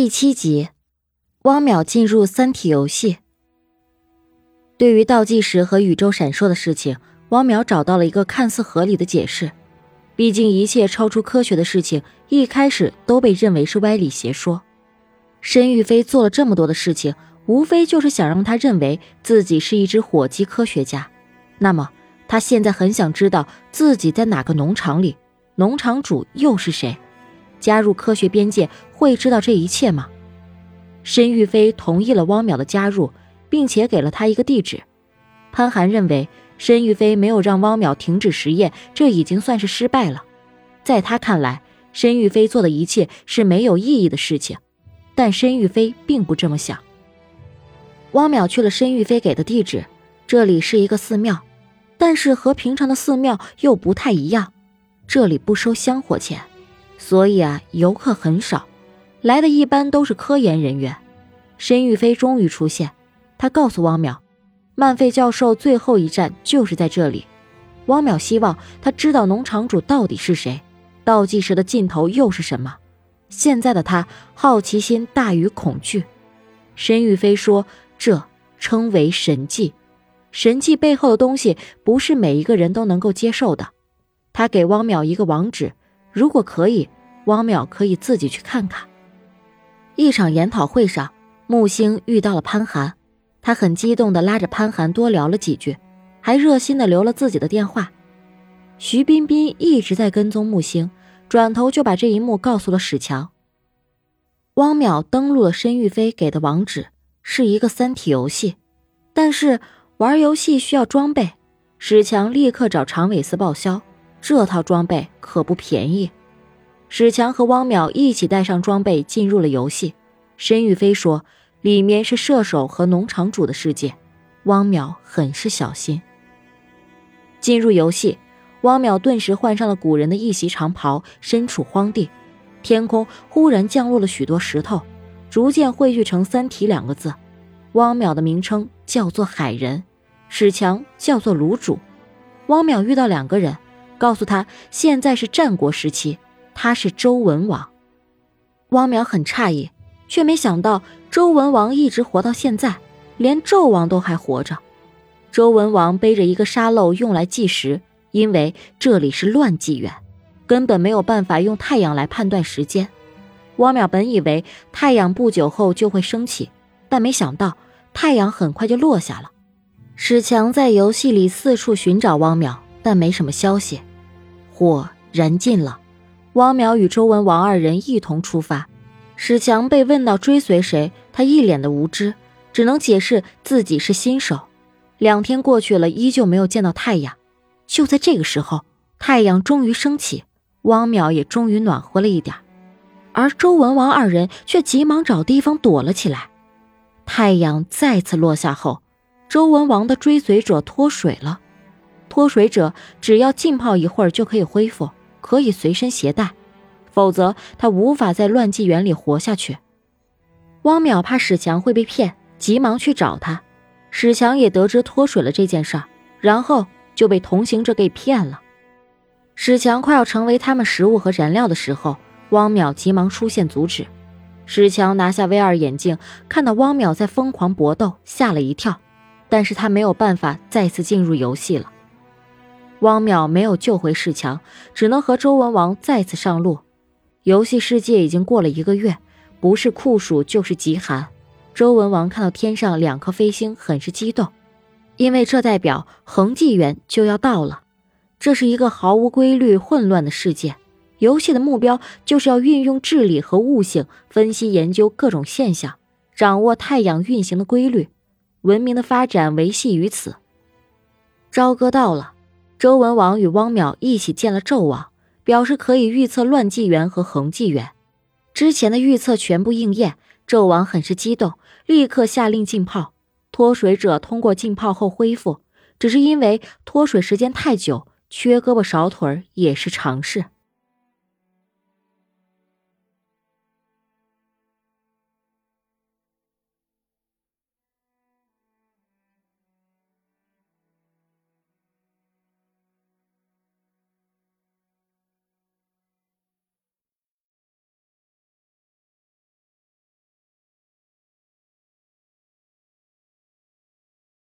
第七集，汪淼进入三体游戏。对于倒计时和宇宙闪烁的事情，汪淼找到了一个看似合理的解释。毕竟一切超出科学的事情，一开始都被认为是歪理邪说。申玉飞做了这么多的事情，无非就是想让他认为自己是一只火鸡科学家。那么，他现在很想知道自己在哪个农场里，农场主又是谁？加入科学边界会知道这一切吗？申玉飞同意了汪淼的加入，并且给了他一个地址。潘寒认为申玉飞没有让汪淼停止实验，这已经算是失败了。在他看来，申玉飞做的一切是没有意义的事情，但申玉飞并不这么想。汪淼去了申玉飞给的地址，这里是一个寺庙，但是和平常的寺庙又不太一样，这里不收香火钱。所以啊，游客很少，来的一般都是科研人员。申玉飞终于出现，他告诉汪淼，曼费教授最后一站就是在这里。汪淼希望他知道农场主到底是谁，倒计时的尽头又是什么。现在的他好奇心大于恐惧。申玉飞说：“这称为神迹，神迹背后的东西不是每一个人都能够接受的。”他给汪淼一个网址。如果可以，汪淼可以自己去看看。一场研讨会上，木星遇到了潘寒，他很激动地拉着潘寒多聊了几句，还热心地留了自己的电话。徐彬彬一直在跟踪木星，转头就把这一幕告诉了史强。汪淼登录了申玉飞给的网址，是一个三体游戏，但是玩游戏需要装备，史强立刻找常伟思报销。这套装备可不便宜，史强和汪淼一起带上装备进入了游戏。申玉飞说：“里面是射手和农场主的世界。”汪淼很是小心。进入游戏，汪淼顿时换上了古人的一袭长袍，身处荒地，天空忽然降落了许多石头，逐渐汇聚成“三体”两个字。汪淼的名称叫做海人，史强叫做卤煮。汪淼遇到两个人。告诉他，现在是战国时期，他是周文王。汪淼很诧异，却没想到周文王一直活到现在，连纣王都还活着。周文王背着一个沙漏用来计时，因为这里是乱纪元，根本没有办法用太阳来判断时间。汪淼本以为太阳不久后就会升起，但没想到太阳很快就落下了。史强在游戏里四处寻找汪淼，但没什么消息。火燃尽了，汪淼与周文王二人一同出发。史强被问到追随谁，他一脸的无知，只能解释自己是新手。两天过去了，依旧没有见到太阳。就在这个时候，太阳终于升起，汪淼也终于暖和了一点，而周文王二人却急忙找地方躲了起来。太阳再次落下后，周文王的追随者脱水了。脱水者只要浸泡一会儿就可以恢复，可以随身携带，否则他无法在乱纪元里活下去。汪淼怕史强会被骗，急忙去找他。史强也得知脱水了这件事儿，然后就被同行者给骗了。史强快要成为他们食物和燃料的时候，汪淼急忙出现阻止。史强拿下 V 二眼镜，看到汪淼在疯狂搏斗，吓了一跳，但是他没有办法再次进入游戏了。汪淼没有救回世强，只能和周文王再次上路。游戏世界已经过了一个月，不是酷暑就是极寒。周文王看到天上两颗飞星，很是激动，因为这代表恒纪元就要到了。这是一个毫无规律、混乱的世界。游戏的目标就是要运用智力和悟性，分析研究各种现象，掌握太阳运行的规律。文明的发展维系于此。朝歌到了。周文王与汪淼一起见了纣王，表示可以预测乱纪元和恒纪元。之前的预测全部应验，纣王很是激动，立刻下令浸泡。脱水者通过浸泡后恢复，只是因为脱水时间太久，缺胳膊少腿也是常事。